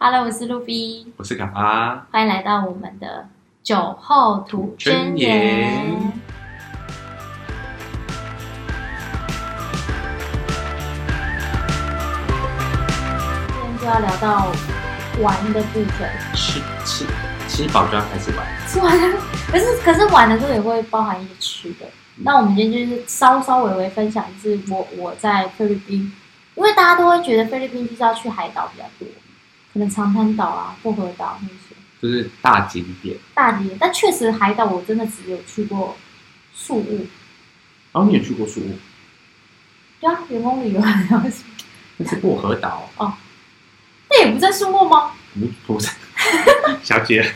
Hello，我是露比，我是卡巴。欢迎来到我们的酒后吐真真言言。今天就要聊到玩的部分，吃吃吃饱就要开始玩。吃完了，可是可是玩的时候也会包含一些吃的。那我们今天就是稍稍微微分享，就是我我在菲律宾，因为大家都会觉得菲律宾就是要去海岛比较多，可能长滩岛啊、薄荷岛那些。就是大景点。大景点，但确实海岛我真的只有去过宿务，然后你也去过树屋？对啊，员工旅游好像是，那是薄荷岛哦，那也不在宿雾吗？不不是。小姐，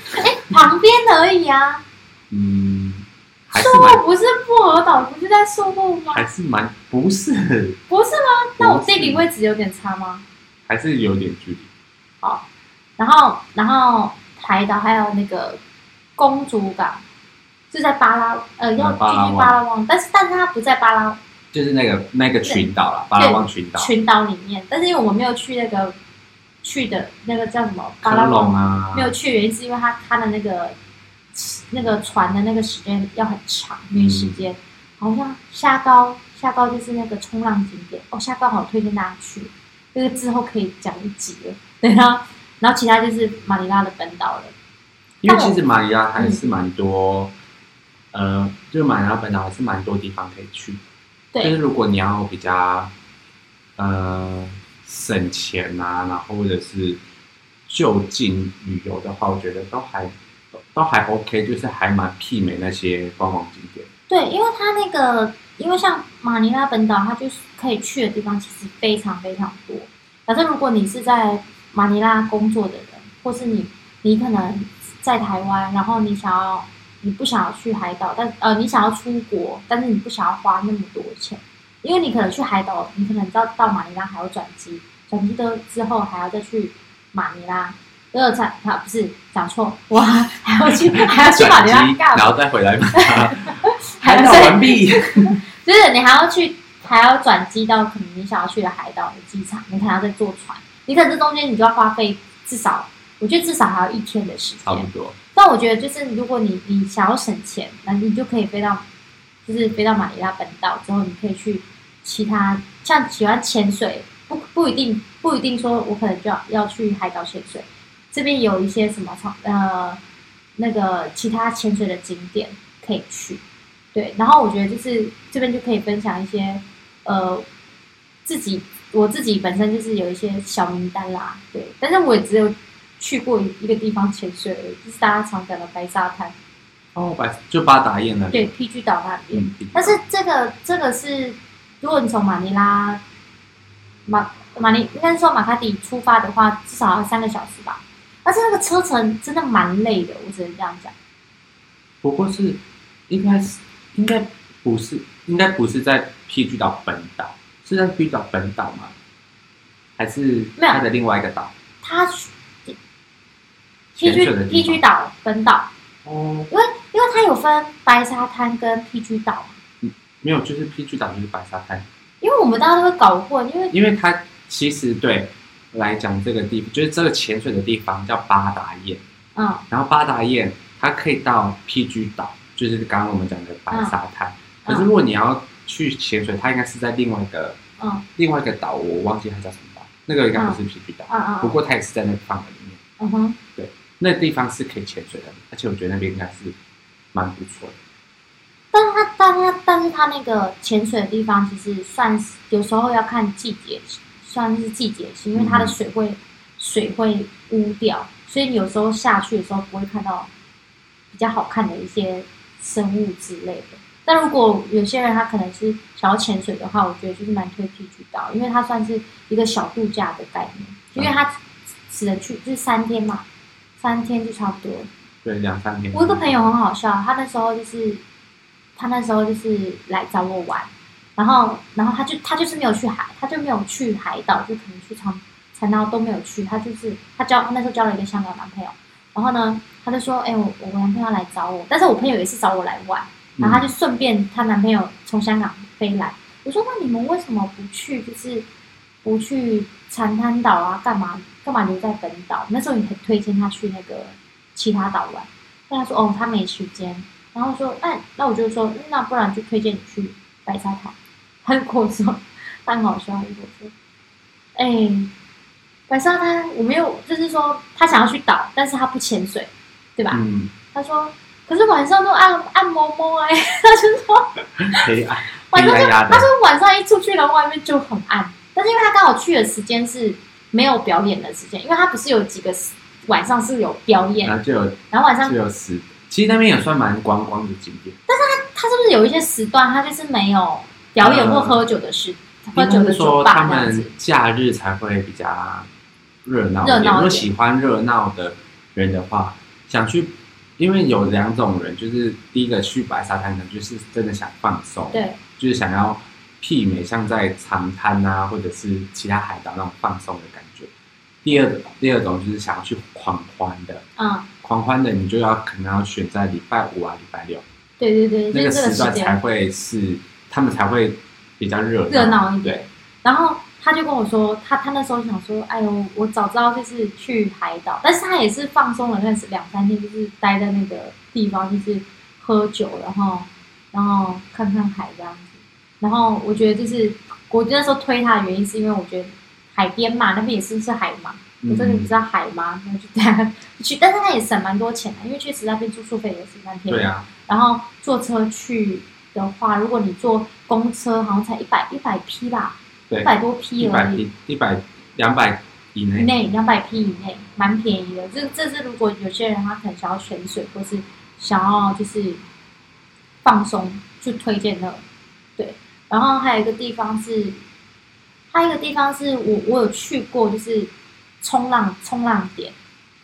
旁边而已啊，嗯，宿蛮务不是薄荷岛，不是在宿雾吗？还是蛮不是，不是吗？那我地理位置有点差吗？还是有点距离。好，然后然后台岛还有那个公主港，是在巴拉呃要进去巴拉望，但是但是它不在巴拉就是那个那个群岛啦，巴拉望群岛，群岛里面，但是因为我们没有去那个去的那个叫什么巴拉科望啊，没有去的原因是因为它它的那个那个船的那个时间要很长，那个时间。好像下高下高就是那个冲浪景点。哦，下高好推荐大家去，这个之后可以讲一集了。对啊，然后其他就是马尼拉的本岛了。因为其实马尼拉还是蛮多，呃，就是马尼拉本岛还是蛮多地方可以去。对就是如果你要比较，呃，省钱啊，然后或者是就近旅游的话，我觉得都还都还 OK，就是还蛮媲美那些观光景点。对，因为它那个，因为像马尼拉本岛，它就是可以去的地方其实非常非常多。反正如果你是在马尼拉工作的人，或是你你可能在台湾，然后你想要你不想要去海岛，但呃你想要出国，但是你不想要花那么多钱，因为你可能去海岛，你可能到到马尼拉还要转机，转机的之后还要再去马尼拉。呃，才啊不是讲错，我还要去 还要去马尼拉然？后再回来马尼拉，还海岛完毕。就是你还要去，还要转机到可能你想要去的海岛的机场，你可能要再坐船，你可能这中间你就要花费至少，我觉得至少还要一天的时间。差不多，但我觉得就是如果你你想要省钱，那你就可以飞到，就是飞到马尼拉本岛之后，你可以去其他像喜欢潜水，不不一定不一定说我可能就要要去海岛潜水，这边有一些什么场呃那个其他潜水的景点可以去，对，然后我觉得就是这边就可以分享一些呃自己我自己本身就是有一些小名单啦，对，但是我也只有去过一个地方潜水而已，就是大家常讲的白沙滩，哦，白就八达堰那里，对，PG 岛那边。嗯，但是这个这个是，如果你从马尼拉马马尼应该是说马卡迪出发的话，至少要三个小时吧。但是那个车程真的蛮累的，我只能这样讲。不过是应该是应该不是应该不是在 PG 岛本岛，是在 PG 岛本岛吗？还是没有它的另外一个岛？它潜水 PG 岛本岛，哦，因为因为它有分白沙滩跟 PG 岛，没有，就是 PG 岛就是白沙滩，因为我们大家都会搞混，因为因为它其实对来讲这个地就是这个潜水的地方叫八达堰，嗯。然后八达堰它可以到 PG 岛，就是刚刚我们讲的白沙滩。嗯。可是如果你要去潜水，它应该是在另外一个嗯。另外一个岛，我忘记它叫什么岛，那个应该不是 PG 岛，嗯嗯不过它也是在那个范围里面。嗯哼，对那地方是可以潜水的，而且我觉得那边应该是蛮不错的。但是它但它但是它那个潜水的地方，其实算是有时候要看季节，算是季节性，因为它的水会、水会污掉，所以你有时候下去的时候不会看到比较好看的一些生物之类的。但如果有些人他可能是想要潜水的话，我觉得就是蛮推荐去岛，因为它算是一个小度假的概念，因为它只能去就是三天嘛，三天就差不多。对，两三天。我一个朋友很好笑，他那时候就是他那时候就是来找我玩，然后然后他就他就是没有去海，他就没有去海岛，就可能去长长岛都没有去，他就是他交那时候交了一个香港男朋友，然后呢他就说，哎、我我男朋友要来找我，但是我朋友也是找我来玩，然后他就顺便她男朋友从香港飞来，我说那你们为什么不去就是不去长滩岛啊？干嘛干嘛留在本岛？那时候你很推荐他去那个其他岛玩，但他说哦他没时间，然后说那那我就说嗯那不然就推荐你去白沙滩。他就跟我说，他很好笑，他就跟我说，哎、白沙滩我没有，就是说他想要去岛，但是他不潜水，对吧？嗯，他说可是晚上都按按摩摩哎，他就说。黑暗，晚上就他说晚上一出去，然后外面就很暗。但是因为他刚好去的时间是没有表演的时间，因为他不是有几个时晚上是有表演，然后就有然后晚上就有时。其实那边也算蛮观光的景点，但是他他是不是有一些时段他就是没有表演或喝酒的时，喝酒的酒是说他们？假日才会比较热闹一点。热闹如果喜欢热闹的人的话，想去，因为有两种人，就是第一个去白沙滩的，就是真的想放松，对，就是想要媲美像在长滩啊，或者是其他海岛那种放松的感觉。第二个，第二种就是想要去狂欢的，嗯，狂欢的你就要可能要选在礼拜五啊、礼拜六对对对，那个时段才会是他们才会比较热热闹一对点。然后他就跟我说，他他那时候想说，哎呦，我早知道就是去海岛，但是他也是放松了那是两三天，就是待在那个地方，就是喝酒，然后然后看看海这样子。然后我觉得就是我那时候推他的原因，是因为我觉得海边嘛，那边也是是海嘛，我真的不嗯知道海吗？那就这样去，但是他也省蛮多钱的，因为确实那边住宿费也是蛮便宜。对啊，然后坐车去的话，如果你坐公车，好像才一百一百匹吧，对一百多匹一而已，百一一百两百以以内，内两百匹以内，蛮便宜的。这这是如果有些人他可能想要潜水，或是想要就是放松，就推荐的对。然后还有一个地方是，还有一个地方是我我有去过，就是冲浪冲浪点，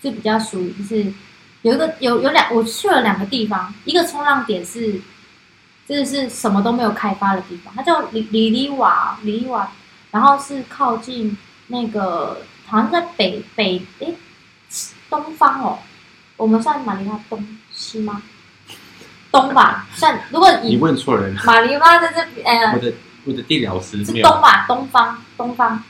就比较属于就是有一个有有两我去了两个地方，一个冲浪点是。这是什么都没有开发的地方，它叫里里里瓦里里瓦，然后是靠近那个好像在北北诶东方哦，我们算马尼拉东西吗？东吧，算如果你问错人。了，马尼拉在这边呃我的我的地疗师是东吧，东方东方。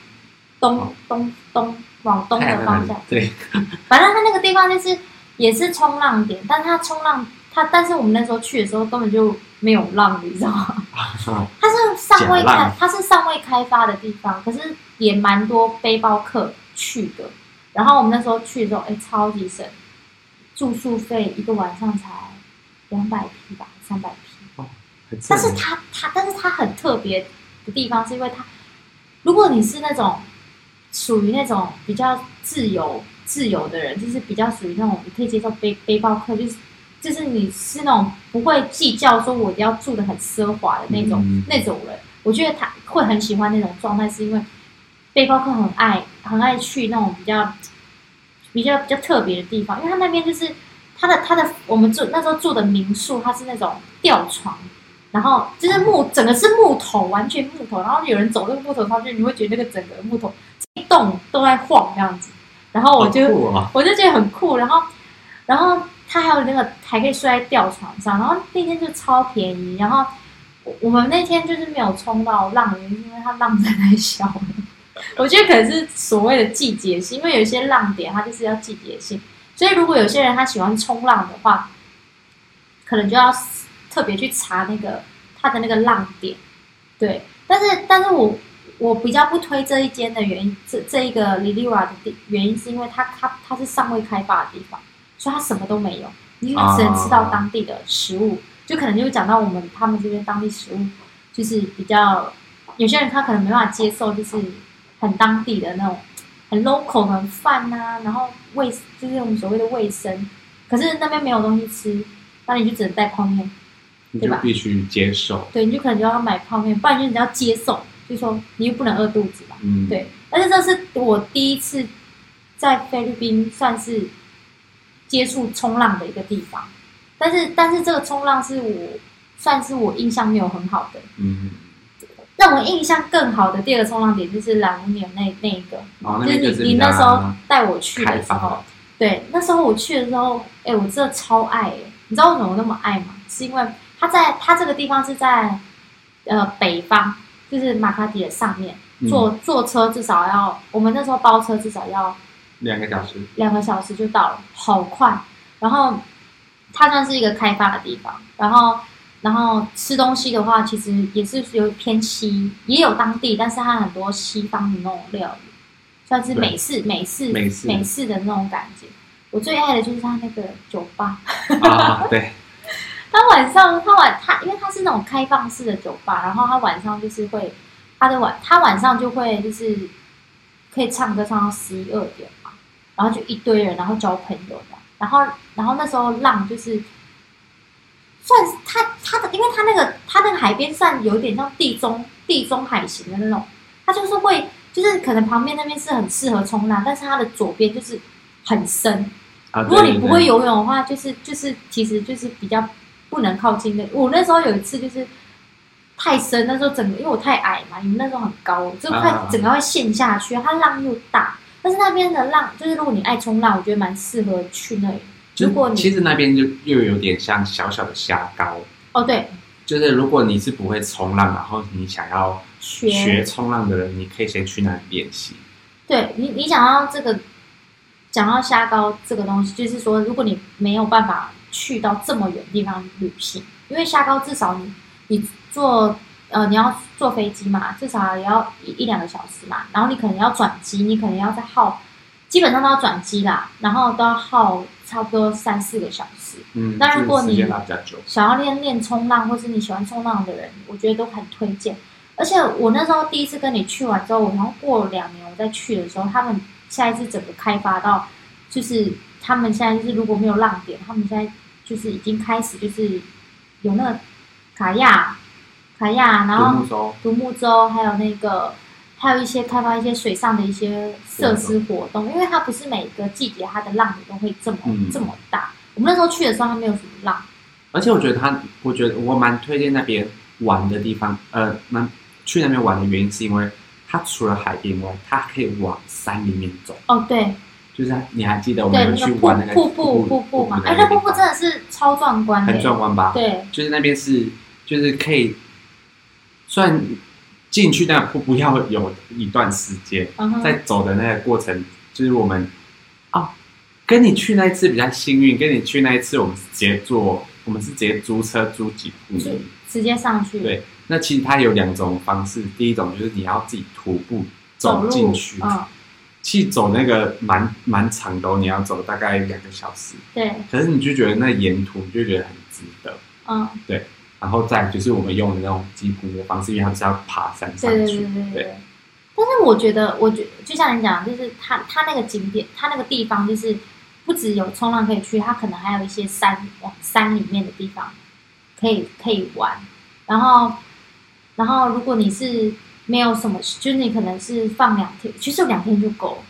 东哦东东往东的方向，对，反正它那个地方就是也是冲浪点，但它冲浪它但是我们那时候去的时候根本就没有浪，你知道吗？它是尚未开它是尚未开发的地方，可是也蛮多背包客去的。然后我们那时候去的时候，哎，超级省，住宿费一个晚上才两百匹吧，三百匹。哦但是正它它，但是它很特别的地方，是因为它，如果你是那种属于那种比较自由自由的人，就是比较属于那种你可以接受背背包客，就是就是你是那种不会计较说我要住的很奢华的那种、嗯那种人，我觉得他会很喜欢那种状态，是因为背包客很爱很爱去那种比较比较比较特别的地方，因为他那边就是他的他的我们住那时候住的民宿，它是那种吊床。然后就是木，整个是木头，完全木头。然后有人走那个木头上去，你会觉得那个整个木头一动都在晃这样子。然后我就、我就觉得很酷。然后然后他还有那个还可以睡在吊床上。然后那天就超便宜。然后我我们那天就是没有冲到浪，因为它浪在太小了。我觉得可能是所谓的季节性，因为有一些浪点它就是要季节性，所以如果有些人他喜欢冲浪的话，可能就要特别去查那个它的那个浪点，对。但是，但是我我比较不推这一间的原因，这这一个 Liliwa 的原因是因为它它它是尚未开发的地方，所以它什么都没有，你就只能吃到当地的食物，就可能就会讲到我们他们这边当地食物，就是比较有些人他可能没办法接受，就是很当地的那种很 local 的饭啊，然后卫就是我们所谓的卫生，可是那边没有东西吃，那你就只能带泡面。你对吧？就必须接受，对，你就可能就要买泡面，不然就是你要接受，就是说你又不能饿肚子吧。嗯，对，但是这是我第一次在菲律宾算是接触冲浪的一个地方，但是但是这个冲浪是我算是我印象没有很好的，嗯，让我印象更好的第二个冲浪点就是蓝乌纽那那一个，哦就是你你那时候带我去的时候，对，那时候我去的时候，哎、我真的超爱、哎，你知道为什么我那么爱吗？是因为它在它这个地方是在呃北方，就是马卡迪的上面，嗯。坐坐车至少要，我们那时候包车至少要两个小时，两个小时就到了，好快。然后它算是一个开发的地方，然后然后吃东西的话，其实也是有偏西，也有当地，但是它很多西方的那种料理，算是美式美式美式。美式的那种感觉。我最爱的就是它那个酒吧，啊，对，它晚上他晚他因为他是那种开放式的酒吧，然后他晚上就是会他的晚他晚上就会就是可以唱歌唱到十一二点。嘛，然后就一堆人，然后交朋友的，然后然后那时候浪就是算是它它的，因为它那个它那个海边算有点像地中地中海型的那种，它就是会就是可能旁边那边是很适合冲浪，但是它的左边就是很深，啊，如果你不会，游泳的话，就是就是其实就是比较不能靠近那。我那时候有一次就是太深，那时候整个因为我太矮嘛，你们那时候很高，就快啊整个会陷下去。它浪又大，但是那边的浪就是如果你爱冲浪，我觉得蛮适合去那里。如果你其实那边就又有点像小小的虾膏，哦对，就是如果你是不会冲浪，然后你想要学学冲浪的人，你可以先去那里练习。对你，你想要这个，讲到虾膏这个东西，就是说，如果你没有办法去到这么远的地方旅行，因为虾膏至少你你坐呃你要坐飞机嘛，至少也要一一两个小时嘛，然后你可能要转机，你可能要再耗，基本上都要转机啦，然后都要耗差不多三四个小时。嗯，那如果你想要练练冲浪，或是你喜欢冲浪的人，我觉得都很推荐。而且我那时候第一次跟你去完之后，我然后过了两年我再去的时候，他们现在是整个开发到，就是他们现在就是如果没有浪点，他们现在就是已经开始就是有那个卡亚卡亚，然独后独木舟，还有那个还有一些开发一些水上的一些设施活动，因为它不是每个季节它的浪都会这么、嗯这么大。我们那时候去的时候，它没有什么浪。而且我觉得它，我觉得我蛮推荐那边玩的地方，呃，蛮去那边玩的原因是因为它除了海边外，它可以往山里面走。哦，对，就是你还记得我们，有去玩那个瀑布瀑布吗，哎，那瀑布真的是超壮观，很壮观吧？对，就是那边是，就是可以，虽然进去但不不要有一段时间，在走的那个过程，就是我们哦，跟你去那一次比较幸运，跟你去那一次我们是直接坐，我们是直接租车租几步。直接上去，对那其实它有两种方式，第一种就是你要自己徒步走进去，嗯，其实走那个蛮蛮长的哦，你要走大概两个小时，对，可是你就觉得那沿途你就觉得很值得。嗯，然后再就是我们用的那种吉普的方式，因为它是要爬山上对对去。对对对。但是我觉得，我觉就像你讲，就是它它那个景点，它那个地方就是不只有冲浪可以去，它可能还有一些山往山里面的地方可以可以玩。然后，然后如果你是没有什么，就是你可能是放两天，其实两天就够了。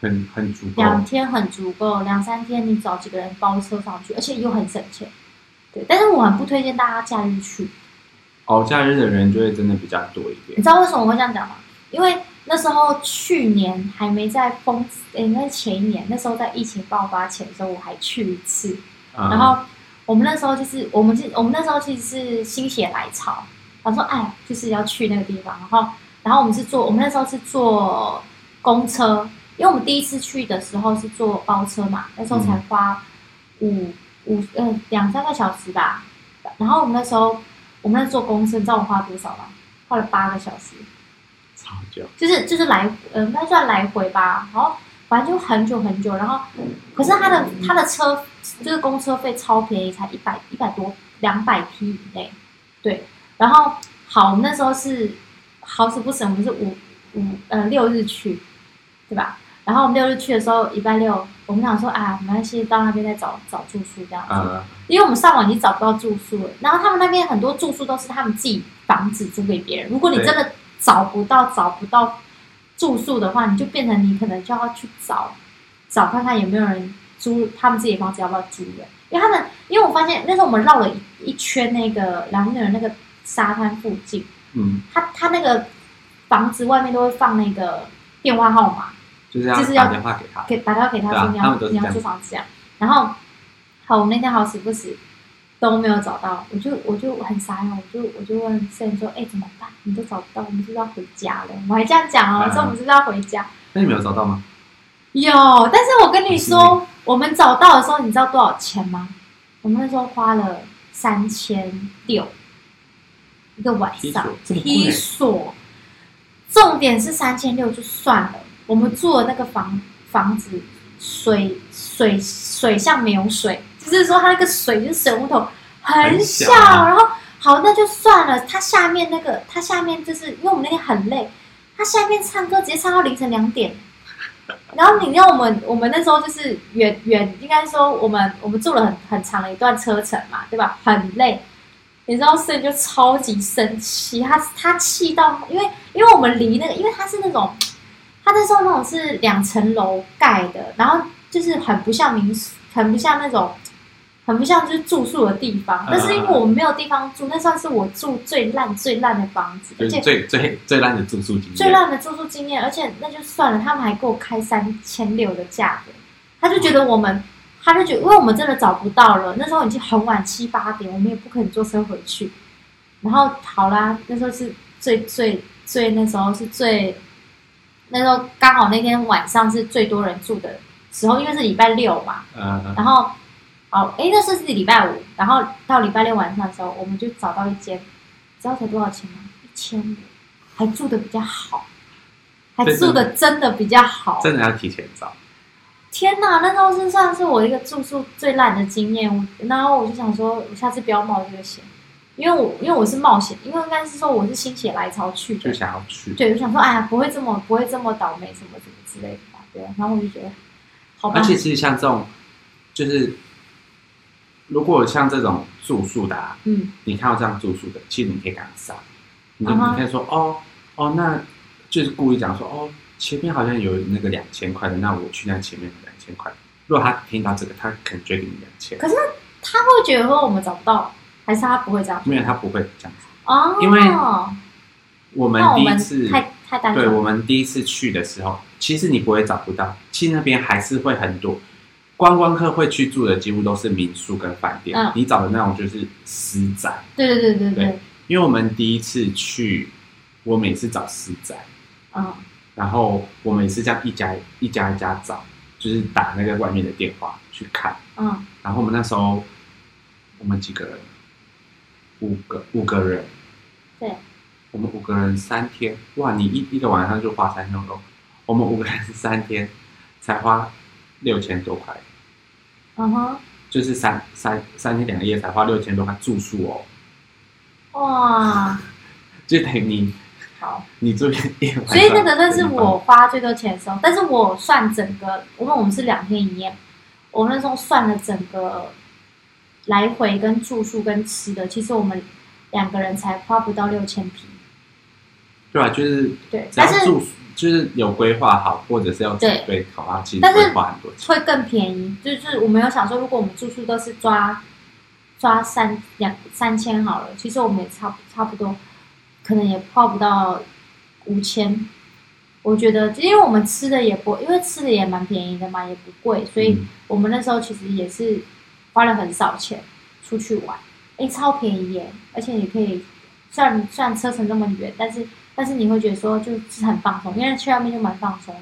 很很足够。两天很足够，两三天你找几个人包车上去，而且又很省钱。对，但是我很不推荐大家假日去。哦，假日的人就会真的比较多一点。你知道为什么我会这样讲吗？因为那时候去年还没在封，诶，应该是前一年，那时候在疫情爆发前的时候，我还去一次。嗯、然后我们那时候就是，我们是，我们那时候其实是心血来潮，他说，哎，就是要去那个地方。然后，然后我们是坐，我们那时候是坐公车，因为我们第一次去的时候是坐包车嘛，那时候才花五五呃两三个小时吧。然后我们那时候，我们那坐公车，你知道我花多少吗？花了八个小时。超久。就是就是来，呃，应该算来回吧。然后反正就很久很久，然后可是他的他的车就是公车费超便宜，才一百一百多两百匹以内，对。然后好，我们那时候是好死不死，我们是五五呃六日去，对吧？然后我们六日去的时候，礼拜六我们想说啊，没关系，到那边再找找住宿这样子。呃，因为我们上网已经找不到住宿了，然后他们那边很多住宿都是他们自己房子租给别人。如果你真的找不到找不到住宿的话，你就变成你可能就要去找找看看有没有人租他们自己的房子要不要租了，因为他们因为我发现那时候我们绕了一一圈那个兰姆尔那个沙滩附近，嗯，他他那个房子外面都会放那个电话号码，就是要打电话给他。给打电话给他说你要、你要租房子这样，然后好，我们那天好死不死都没有找到，我就我就很傻眼，我就我就问摄影说，哎、怎么办？你都找不到，我们是不是要回家了？我还这样讲哦，嗯说我们是不是要回家？那你没有找到吗？有，但是我跟你说，我们找到的时候，你知道多少钱吗？我们那时候花了三千六一个晚上批锁这么贵批锁，重点是三千六就算了，我们住的那个房房子水水水上没有水，就是说它那个水就是水龙头很很小，啊然后好那就算了，它下面那个它下面就是因为我们那天很累，它下面唱歌直接唱到凌晨两点。然后你知道我们，我们那时候就是远远，应该说我们我们住了很很长的一段车程嘛，对吧？很累，你知道，所以就超级生气，他他气到，因为因为我们离那个，因为他是那种，他那时候那种是两层楼盖的，然后就是很不像民宿，很不像那种，很不像就是住宿的地方。但是因为我们没有地方住，那算是我住最烂最烂的房子，而且最最最烂的住宿经验。最烂的住宿经验，而且那就算了，他们还给我开三千六的价格，他就觉得我们，他就觉得，因为我们真的找不到了，那时候已经很晚七八点，我们也不可能坐车回去。然后好啦，那时候是最最最那时候是最，那时候刚好那天晚上是最多人住的时候，因为是礼拜六嘛，嗯，然后，哦，诶，那时候是礼拜五，然后到礼拜六晚上的时候，我们就找到一间，知道才多少钱吗？一千五，还住的比较好，还住的真的比较好。真的要提前找。天哪，那时候是算是我一个住宿最烂的经验。我然后我就想说，我下次不要冒这个险，因为我因为我是冒险，因为应该是说我是心血来潮去就，想要去，对，我想说，哎呀，不会这么不会这么倒霉，什么什么之类的吧，对啊。然后我就觉得，好吧而，且其实像这种，就是如果像这种住宿的、啊，嗯你看到这样住宿的，其实你可以跟他杀，你就你可以说哦哦，那就是故意讲说哦，前面好像有那个两千块的，那我去那前面的两千块。如果他听到这个，他可能就会给你两千，可是他会觉得说我们找不到，还是他不会这样？因为他不会这样子。哦，因为我们第一次，太太单对，我们第一次去的时候，其实你不会找不到，其实那边还是会很多观光客会去住的，几乎都是民宿跟饭店。嗯你找的那种就是私宅，对对对对对对，因为我们第一次去，我每次找私宅，嗯然后我们也是这样一家一家一家找，就是打那个外面的电话去看。嗯然后我们那时候我们几个人，五个五个人，对，我们五个人三天，哇，你一一个晚上就花三千多，我们五个人三天才花六千多块，嗯哼，就是三三三天两夜才花六千多块住宿哦，哇，就等于你好，你住一晚上，所以那个那是我花最多钱的时候，但是我算整个，因为我们是两天一夜，我们那时候算了整个来回跟住宿跟吃的，其实我们两个人才花不到六千皮，对啊？就是对，但是住就是有规划好，或者是要准备好啊，其实会花很多钱。会更便宜。就是我们有想说，如果我们住宿都是抓抓三两三千好了，其实我们也差不差不多，可能也花不到五千。我觉得，因为我们吃的也不，因为吃的也蛮便宜的嘛，也不贵，所以嗯我们那时候其实也是花了很少钱出去玩，诶，超便宜耶！而且你可以，虽然虽然车程这么远，但是但是你会觉得说就是很放松，因为去外面就蛮放松的。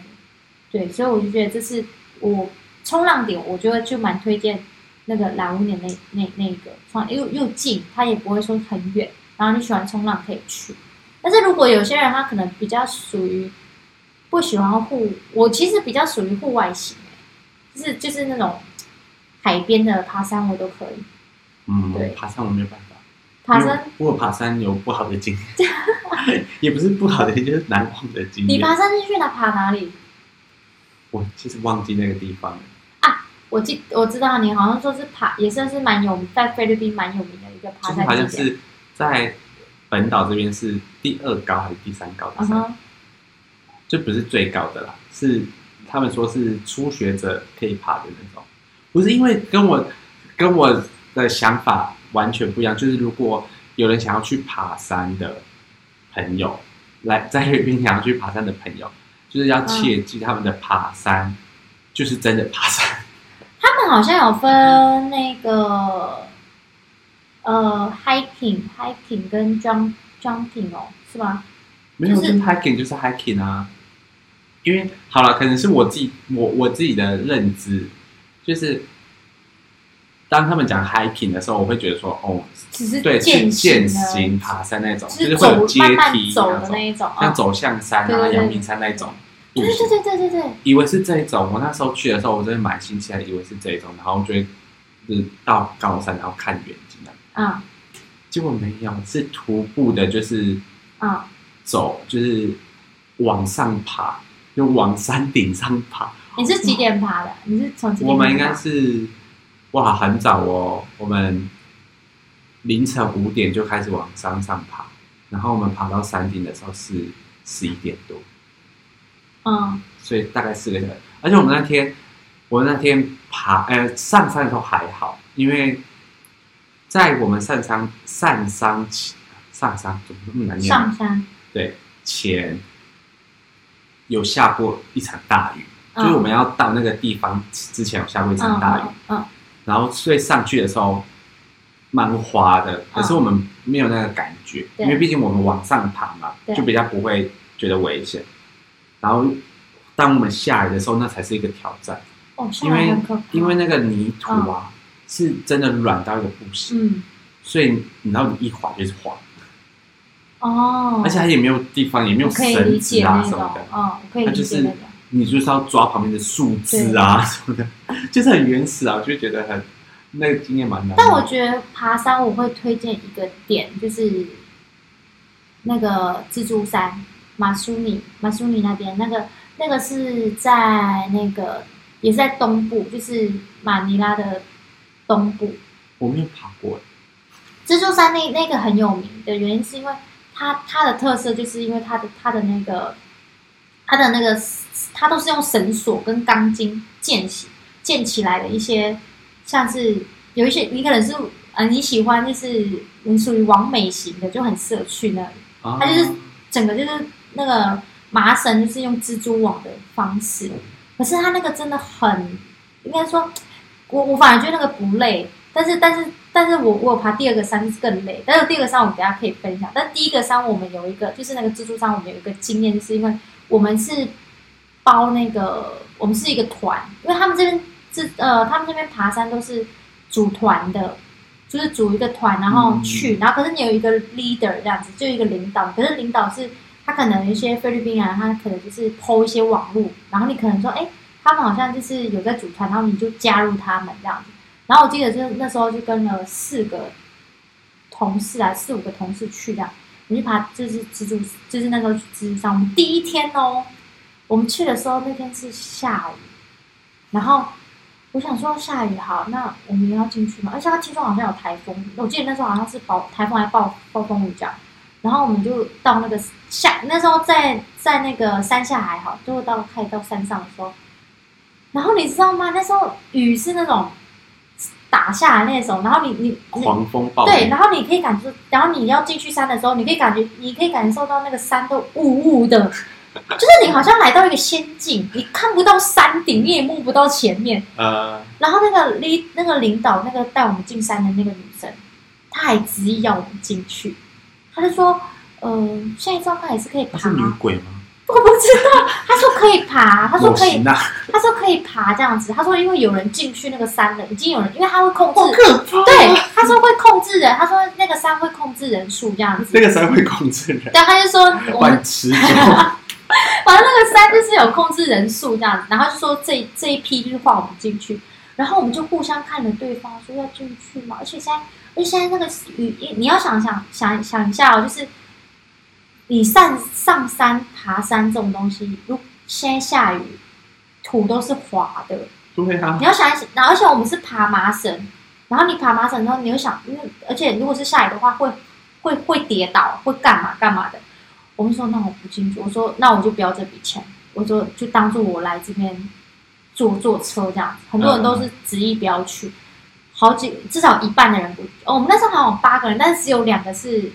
对，所以我就觉得这是我冲浪点，我觉得就蛮推荐那个蓝屋点那那那个冲，又又近，它也不会说很远，然后你喜欢冲浪可以去。但是如果有些人他可能比较属于不喜欢户，我其实比较属于户外型、就是就是那种海边的爬山我都可以。嗯对，爬山我没有办法，爬山，我有爬山有不好的经验，也不是不好的，就是难忘的经验。你爬山是去哪爬哪里？我其实忘记那个地方了。啊我记我知道你好像说是爬，也算是蛮有名，在菲律宾蛮有名的一个爬就是好像山。是在本岛这边是第二高还是第三高的山，嗯哼，就不是最高的啦，是他们说是初学者可以爬的那种，不是因为跟我跟我的想法完全不一样，就是如果有人想要去爬山的朋友，来在菲律宾想要去爬山的朋友，就是要切记他们的爬山、就是真的爬山，他们好像有分那个呃 hiking hiking 跟 jump jumping 哦，是吗？没有就就是是 hiking 就是 hiking 啊，因为好了，可能是我自己我我自己的认知，就是当他们讲 hiking 的时候，我会觉得说，哦，只是对，践是践行爬山那种，就就是是会有阶梯走那种，的那一种，嗯像走向山啊、阳明山那种路对对对对对对，以为是这一种，我那时候去的时候，我真的蛮新奇的，以为是这一种，然后就会就是到高山，然后看远景啊，嗯结果没有，是徒步的，就是啊，走，就是往上爬，就往山顶上爬。你是几点爬的？你是从几点？我们应该是哇很早哦，我们凌晨五点就开始往山上爬，然后我们爬到山顶的时候是十一点多，嗯所以大概四个小时。而且我们那天，我那天爬呃上山的时候还好，因为在我们上山上山前上山怎么那么难念啊？上山，对前有下过一场大雨，嗯就是我们要到那个地方之前有下过一场大雨，然后所以上去的时候蛮滑的，可是我们没有那个感觉，嗯因为毕竟我们往上爬嘛，就比较不会觉得危险。然后当我们下来的时候，那才是一个挑战，哦，因为因为那个泥土啊、是真的软到一个不行，嗯。所以你知道你一滑就是滑，哦，而且它也没有地方，也没有绳子啊什么的，，嗯，我可以它就是理解那种，你就是要抓旁边的树枝啊什么的，就是很原始啊，我就觉得很那个经验蛮难。但我觉得爬山我会推荐一个点，就是那个蜘蛛山马苏里马苏里那边，那个那个是在那个也是在东部，就是马尼拉的东部。我没有爬过，蜘蛛山那那个很有名的原因是因为它它的特色就是因为它的它的那个它的那个它都是用绳索跟钢筋建起建起来的一些，像是有一些你可能是呃你喜欢就是你属于完美型的，就很适合去那里。啊。它就是整个就是那个麻绳就是用蜘蛛网的方式，可是它那个真的很，应该说，我我反而觉得那个不累，但是但是但是我我有爬第二个山是更累，但是第二个山我们等一下可以分享，但第一个山我们有一个就是那个蜘蛛山，我们有一个经验，就是因为我们是包那个我们是一个团，因为他们这边这呃他们这边爬山都是组团的。就是组一个团，然后去，然后可是你有一个 leader 这样子，就一个领导。可是领导是他可能有一些菲律宾人，他可能就是 PO 一些网络，然后你可能说，哎，他们好像就是有在组团，然后你就加入他们这样子。然后我记得就是那时候就跟了四个同事啊，四五个同事去这样，我们去爬就是蜘蛛，就是那个蜘蛛山。我们第一天哦，我们去的时候那天是下雨，然后。我想说下雨好，那我们要进去嘛？而且他听说好像有台风，我记得那时候好像是暴台风还暴暴风雨这样。然后我们就到那个下，那时候在在那个山下还好，就到开到山上的时候，然后你知道吗？那时候雨是那种打下来那种，然后你你你狂风暴雨，对，然后你可以感受，然后你要进去山的时候，你可以感觉，你可以感受到那个山都雾雾的，就是你好像来到一个仙境，你看不到山顶，你也摸不到前面。呃，然后那个领那个领导那个带我们进山的那个女生，她还执意要我们进去，她就说，呃，现在状态也是可以爬是女鬼吗？我不知道，他说可以爬，他说可以莫西，娜，她说可以爬这样子，他说因为有人进去那个山了，已经有人，因为他会控制，对，他说会控制人，他说那个山会控制人数这样子，那个山会控制人，对，他就说我们很持久，反正那个山就是有控制人数这样子，然后就说这这一批就是放我们进去，然后我们就互相看着对方说要进去嘛，而且现在而且现在那个雨，你要想想想想一下哦，就是你上上山爬山这种东西，如现在下雨，土都是滑的，对啊你，要想一想，然后而且我们是爬麻绳，然后你爬麻绳之后，你又想，因为而且如果是下雨的话，会会会跌倒，会干嘛干嘛的。我们说那我不进去，我说那我就不要这笔钱，我说就当做我来这边坐坐车这样子。很多人都是执意不要去，好几至少一半的人不，哦，我们那时候好像有八个人，但是只有两个是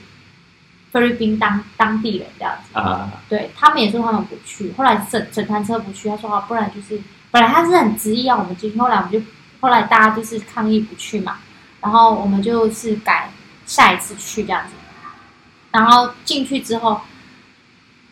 菲律宾当当地人这样子。啊，对他们也说他们不去，后来整整团车不去，他说啊，不然就是本来他是很执意要我们进去，后来我们就后来大家就是抗议不去嘛，然后我们就是改下一次去这样子，然后进去之后，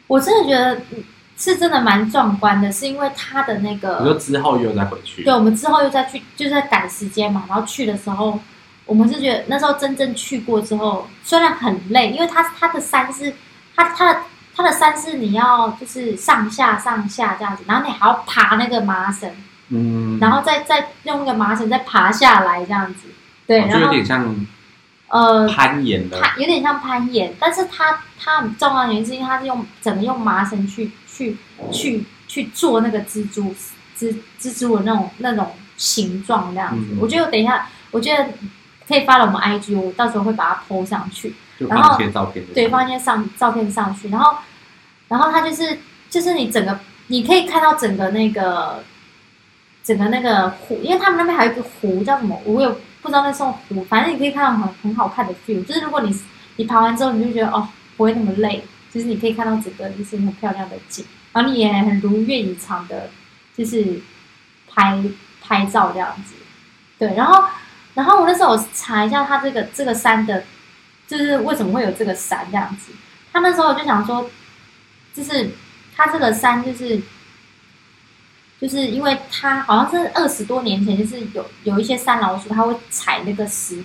我真的觉得嗯是真的蛮壮观的，是因为他的那你说个，之后又再回去，对，我们之后又再去，就是在赶时间嘛，然后去的时候，我们是觉得那时候真正去过之后，虽然很累，因为它它的山是它它的它的山是你要就是上下上下这样子，然后你还要爬那个麻绳，嗯，然后再再用那个麻绳再爬下来这样子，对，哦就有点像呃，攀岩的，它有点像攀岩，但是它它很重要的原因是因为它是用整个用麻绳去去去去做那个蜘蛛蜘蜘蛛的那种那种形状这样子。嗯。我觉得等一下，我觉得可以发到我们 IG，我到时候会把它 PO 上去，就然后些照片，对，放一些上照片上去，然后然后它就是就是你整个你可以看到整个那个整个那个湖，因为他们那边还有一个湖叫什么，我也不知道那是湖，反正你可以看到很很好看的 view。就是如果你你爬完之后，你就觉得哦不会那么累，就是你可以看到整个就是很漂亮的景，然后你也很如愿以偿的，就是拍拍照这样子。对，然后然后我那时候我查一下它这个这个山的，就是为什么会有这个山这样子。他那时候我就想说，就是它这个山就是。就是因为它好像是二十多年前，就是有有一些山老鼠，它会踩那个石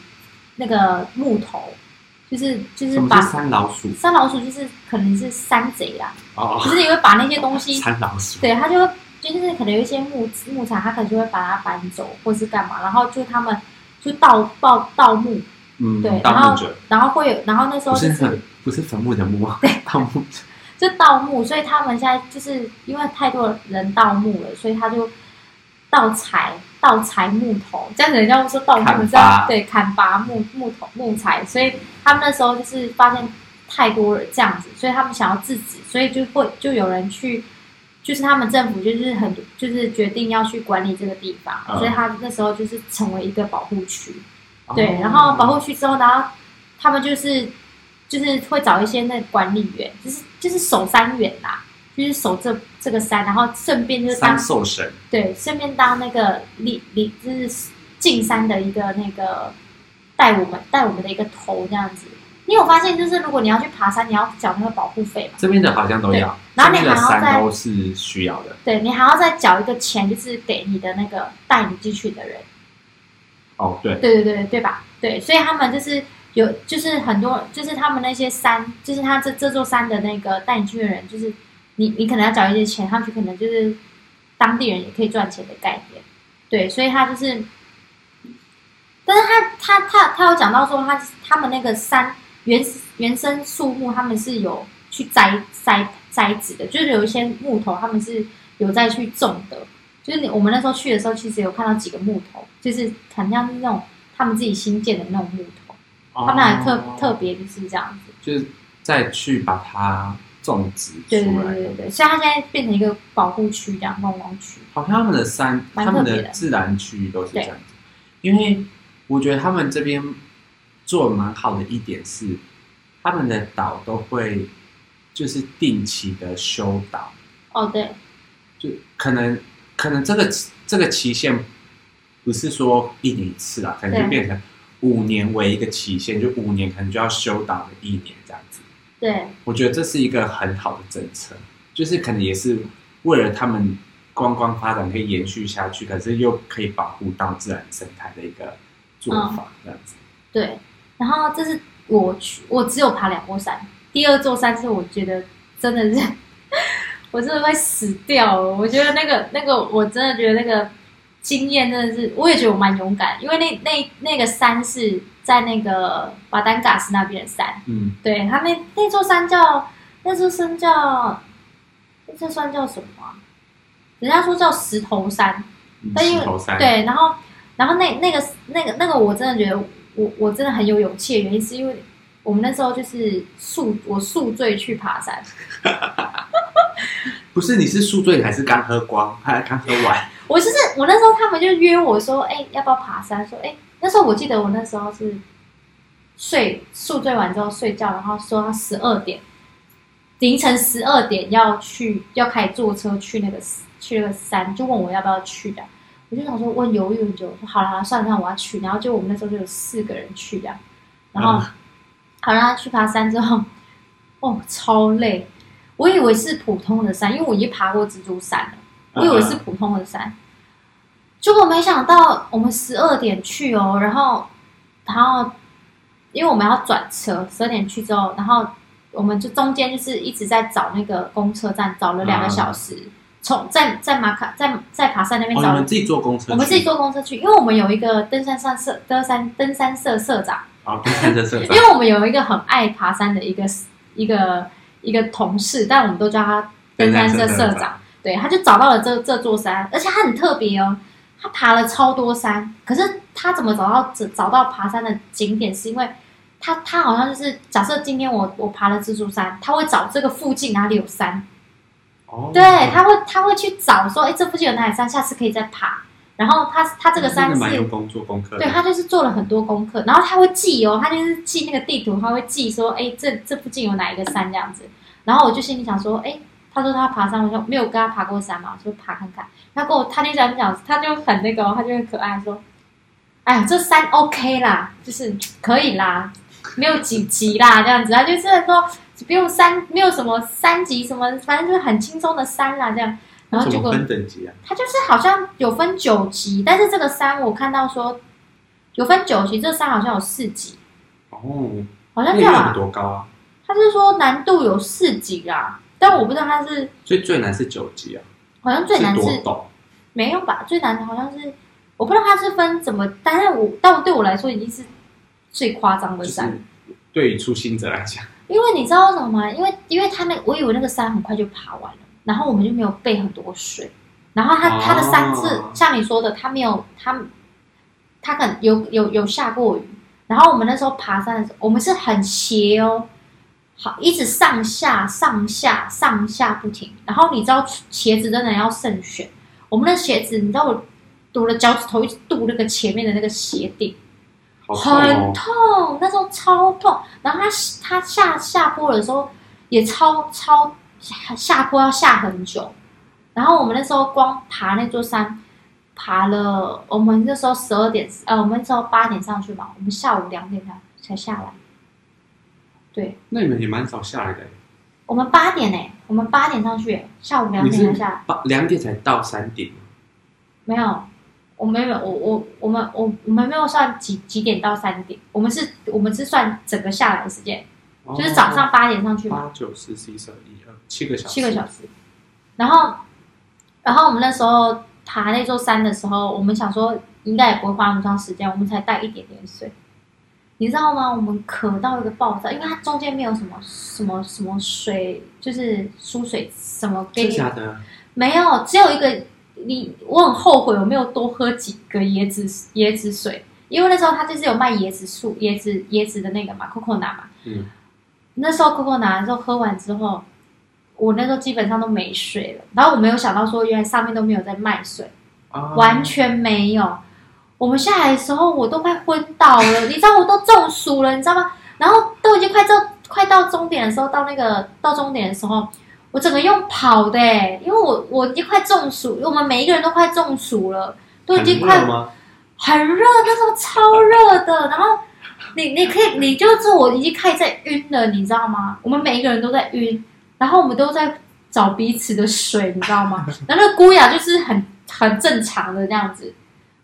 那个木头，就是就是把山老鼠？山老鼠就是可能是山贼啦，哦，就是也会把那些东西，山老鼠，对，他就会就是可能有一些木木材，他可能就会把它搬走或是干嘛，然后就他们就盗盗盗墓，嗯，对，然后然后会有，然后那时候就是不是坟，不是坟墓的墓对，盗墓者，就盗墓，所以他们现在就是因为太多人盗墓了，所以他就盗柴盗柴木头，这样子人家会说盗墓砍是要伐对砍伐木木头木材，所以他们那时候就是发现太多了这样子，所以他们想要制止，所以就会就有人去。就是他们政府就是很就是决定要去管理这个地方，嗯所以他那时候就是成为一个保护区。对，哦然后保护区之后，然后他们就是就是会找一些那管理员，就是就是守山员啦，就是守这这个山，然后顺便就是当三兽神，对，顺便当那个领领就是进山的一个那个带我们带我们的一个头这样子。你有发现，就是如果你要去爬山，你要缴那个保护费嘛？这边的好像都要，然后你还要都是需要的。对你还要再缴一个钱，就是给你的那个带你进去的人。哦，对，对对对对吧？对，所以他们就是有，就是很多，就是他们那些山，就是他这这座山的那个带你去的人，就是你你可能要缴一些钱，他们就可能就是当地人也可以赚钱的概念。对，所以他就是，但是他他他他有讲到说他他们那个山原原生树木，他们是有去栽栽栽植的，就是有一些木头他们是有在去种的。就是你我们那时候去的时候，其实有看到几个木头，就是很像是那种他们自己新建的那种木头，他们还特、哦特别就是这样子。就是再去把它种植出来。对对对，所以它现在变成一个保护区，这样观光区。好像他们的山，他们的自然区域都是这样子。因为我觉得他们这边做得蛮好的一点是，他们的岛都会就是定期的修岛，哦，对，就可能可能这个这个期限不是说一年一次啊，可能就变成五年为一个期限，就五年可能就要修岛的一年这样子。对，我觉得这是一个很好的政策，就是可能也是为了他们观光发展可以延续下去，可是又可以保护到自然生态的一个做法，这样子。对。然后这是我去，我只有爬两座山，第二座山是我觉得真的是，我真的会死掉了。我觉得那个那个，我真的觉得那个经验真的是，我也觉得我蛮勇敢，因为那那那个山是在那个巴丹嘎斯那边的山，嗯，对，他那那座山叫那座山叫那座山叫什么啊、人家说叫石头山，嗯但因为对，然后然后那那个那个那个，我真的觉得我我真的很有勇气的原因，是因为我们那时候就是宿我宿醉去爬山，不是你是宿醉还是刚喝光，还刚喝完？我就是我那时候他们就约我说，哎、要不要爬山？说，哎、那时候我记得我那时候是睡宿醉完之后睡觉，然后说十二点凌晨十二点要去要开始坐车去那个去那个山，就问我要不要去的。我就想说，我犹豫很久，说好了好了，算了算了，我要去。然后就我们那时候就有四个人去这样，然后、嗯。好让他去爬山之后，哦，超累。我以为是普通的山，因为我已经爬过蜘蛛山了，我以为是普通的山，结果没想到我们十二点去哦，然后然后因为我们要转车，十二点去之后，然后我们就中间就是一直在找那个公车站，找了两个小时，从在在马卡在在爬山那边哦，找了你们自己坐公车去？我们自己坐公车去，因为我们有一个登山社社登山登山社社长，啊，登山社社 长因为我们有一个很爱爬山的一个一个一个同事，但我们都叫他登山社社长。对，他就找到了这这座山，而且他很特别哦，他爬了超多山。可是他怎么找到找找到爬山的景点？是因为他他好像就是假设今天我我爬了蜘蛛山，他会找这个附近哪里有山，哦，对，他会他会去找说，哎，这附近有哪里山，下次可以再爬。然后他他这个山真的蛮是用功做功课。对他就是做了很多功课，然后他会记哦，他就是记那个地图，他会记说，哎，这这附近有哪一个山这样子。然后我就心里想说，哎，他说他爬山，我说没有跟他爬过山嘛，我说爬看看。他跟我他就讲讲，他就很那个、哦，他就很可爱说，哎呀，这山 OK 啦，就是可以啦，没有几级啦这样子，他就是说不用三，没有什么三级什么，反正就是很轻松的山啦这样。然后结果分等级啊？它就是好像有分九级，但是这个山我看到说有分九级，这个山好像有四级，哦，好像这样啊。多高啊？他是说难度有四级啦，但我不知道他是所以最难是九级啊，好像最难是是多陡？没有吧？最难的好像是我不知道他是分怎么，但是我但对我来说已经是最夸张的就山，是对于初心者来讲，因为你知道为什么吗？因为因为他那我以为那个山很快就爬完了，然后我们就没有备很多水，然后他、哦他的山是像你说的，他没有他他可能有有有下过雨，然后我们那时候爬山的时候，我们是很斜哦，好一直上下上下上下不停，然后你知道鞋子真的要慎选，我们的鞋子你知道我我的脚趾头一直堵那个前面的那个鞋顶。很哦。痛，那时候超痛。然后他他下下坡的时候也超超下下坡要下很久。然后我们那时候光爬那座山，爬了我们那时候十二点呃，我们那时候八点上去嘛，我们下午两点才才下来。对，那你们也蛮早下来的欸，我们八点呢、我们八点上去、下午两点才下来。八两点才到山顶吗，没有，我没有，我我我们我我们没有算几几点到三点，我们是我们是算整个下来的时间。就是早上八点上去嘛，八九十十一十二一二七个小时，七个小时。然后，然后我们那时候爬那座山的时候，我们想说应该也不会花那么长时间，我们才带一点点水。你知道吗？我们渴到一个爆炸，因为它中间没有什么什么什么水，就是输水什么给你真假的？没有，只有一个你。我很后悔我没有多喝几个椰子椰子水，因为那时候他就是有卖椰子树、椰子椰子的那个嘛，coconut 嘛。嗯，那时候 coco 拿的时候喝完之后，我那时候基本上都没水了。然后我没有想到说，原来上面都没有在卖水，啊完全没有。我们下来的时候，我都快昏倒了，你知道我都中暑了，你知道吗？然后都已经快到快到终点的时候，到那个到终点的时候，我整个用跑的、欸，因为我我已经快中暑，我们每一个人都快中暑了，都已经快很热那时候超热的。然后你你可以，你就是我已经开始在晕了，你知道吗？我们每一个人都在晕，然后我们都在找彼此的水，你知道吗？然后那个姑雅就是很很正常的这样子，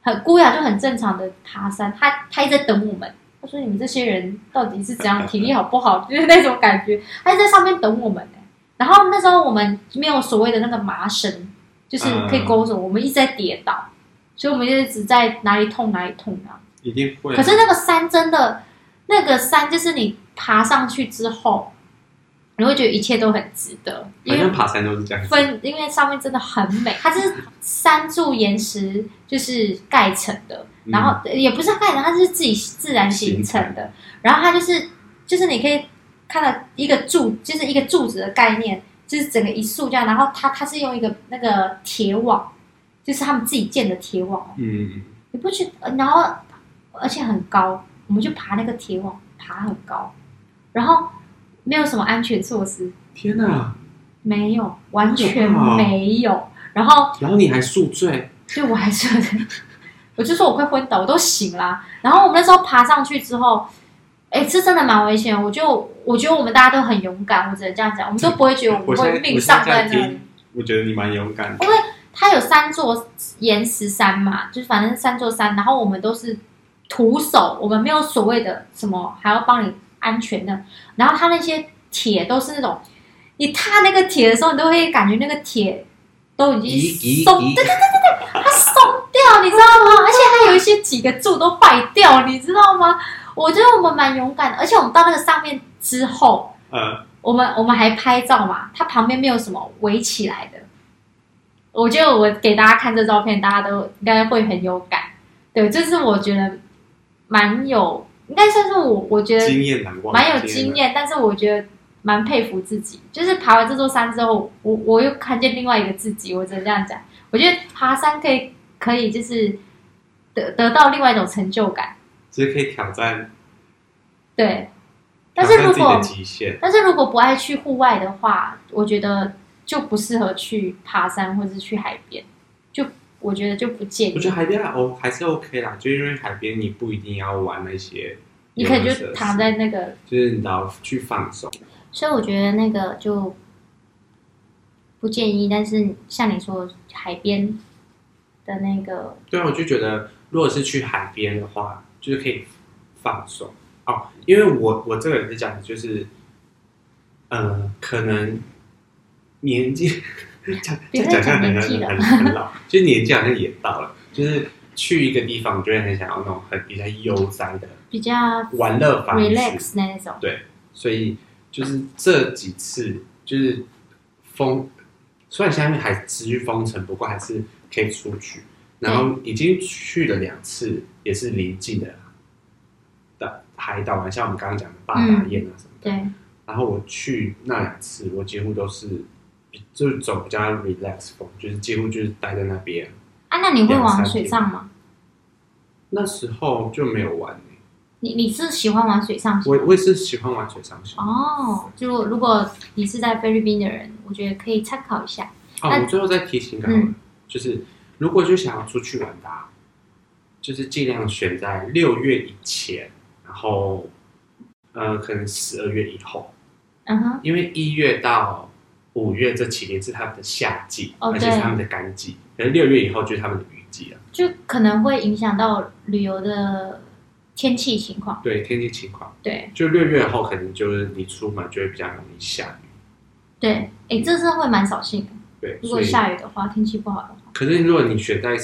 很姑雅就很正常的爬山，她她一直在等我们。他说：“你们这些人到底是怎样，体力好不好？就是那种感觉，他就在上面等我们呢。然后那时候我们没有所谓的那个麻绳，就是可以勾着我们，一直在跌倒，所以我们就一直在哪里痛哪里痛啊。一定会啊。可是那个山真的，那个山就是你爬上去之后，你会觉得一切都很值得，因为爬山都是这样。分，因为上面真的很美，它是山柱岩石就是盖成的，嗯然后也不是盖成，它是自己自然形成的，然后它就是就是你可以看了一个柱，就是一个柱子的概念，就是整个一束这样，然后它它是用一个那个铁网，就是他们自己建的铁网，嗯，你不觉得？呃然后而且很高，我们就爬那个铁网，爬很高，然后没有什么安全措施，天哪！没有，完全没有。然后然后你还宿醉，就我还是，我就说我快昏倒，我都醒了。然后我们那时候爬上去之后，哎，这真的蛮危险。我就我觉得我们大家都很勇敢，我只能这样讲，我们都不会觉得我们会命丧在那里。我觉得你蛮勇敢的，因为它有三座岩石山嘛，就是反正三座山，然后我们都是徒手，我们没有所谓的什么还要帮你安全的。然后它那些铁都是那种，你踏那个铁的时候，你都会感觉那个铁都已经松，对对对对对，它松掉，你知道吗？而且还有一些几个柱都败掉，你知道吗？我觉得我们蛮勇敢的，而且我们到那个上面之后，嗯，我们我们还拍照嘛，它旁边没有什么围起来的。我觉得我给大家看这照片，大家都应该会很有感。对，这是我觉得蛮有，应该算是我我觉得经验难忘，蛮有经验，但是我觉得蛮佩服自己。就是爬完这座山之后，我我又看见另外一个自己，我只能这样讲。我觉得爬山可以可以就是得得到另外一种成就感。其实可以挑战，对，但是如果极限，但是如果不爱去户外的话，我觉得就不适合去爬山或者是去海边，就我觉得就不建议。我觉得海边还 O 还是 OK 啦，就因为海边你不一定要玩那些，你可以就躺在那个，就是你要去放松。所以我觉得那个就不建议，但是像你说海边的那个，对啊，我就觉得如果是去海边的话。就是可以放松哦，因为我我这个人是讲的，就是，呃，可能年纪 讲讲讲很很很老，就是年纪好像也到了，就是去一个地方，就会很想要那种很比较悠哉的、比较玩乐方式，relax 那种。对，所以就是这几次就是封，虽然现在还持续封城，不过还是可以出去。然后已经去了两次，也是离近的的海岛玩，像我们刚刚讲的八达雁啊什么的。对。然后我去那两次，我几乎都是就是走比较 relax 风，就是几乎就是待在那边。啊，那你会玩水上吗？那时候就没有玩你你是喜欢玩水上？我我也是喜欢玩水上。哦，就如果你是在菲律宾的人，我觉得可以参考一下。哦，我最后再提醒一就是。如果就想要出去玩的，就是尽量选在六月以前，然后，呃，可能十二月以后，嗯哼，因为一月到五月这几年是他们的夏季，而且是他们的干季，可是六月以后就是他们的雨季了，就可能会影响到旅游的天气情况。对天气情况，对，就六月后可能就是你出门就会比较容易下雨。对，哎，这是会蛮扫兴的。对，如果下雨的话，天气不好的话。可是如果你选在，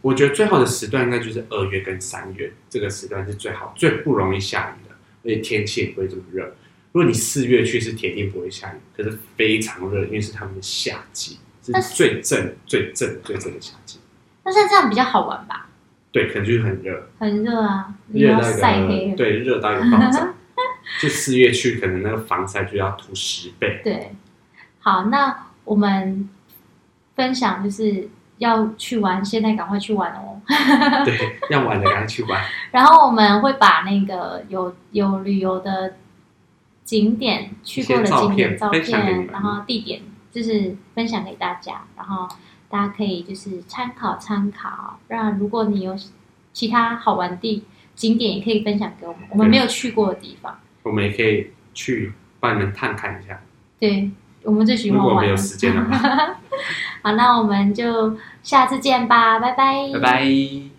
我觉得最好的时段应该就是二月跟三月，这个时段是最好，最不容易下雨的，而且天气也不会这么热。如果你四月去，是铁定不会下雨，可是非常热，因为是他们的夏季，是最正、最正、最正的夏季。那像这样比较好玩吧？对，可能就是很热，很热啊，热到晒黑，对，热到有爆炸。就四月去，可能那个防晒就要涂十倍。对，好，那我们分享就是。要去玩，现在赶快去玩哦！对，要玩的赶快去玩。然后我们会把那个有有旅游的景点去过的景点照片，然后地点就是分享给大家，然后大家可以就是参考参考。让如果你有其他好玩的景点，也可以分享给我们，我们没有去过的地方，我们也可以去帮你们探看一下。对。我们最喜欢玩。如果没有时间的话，好，那我们就下次见吧，拜拜。拜拜。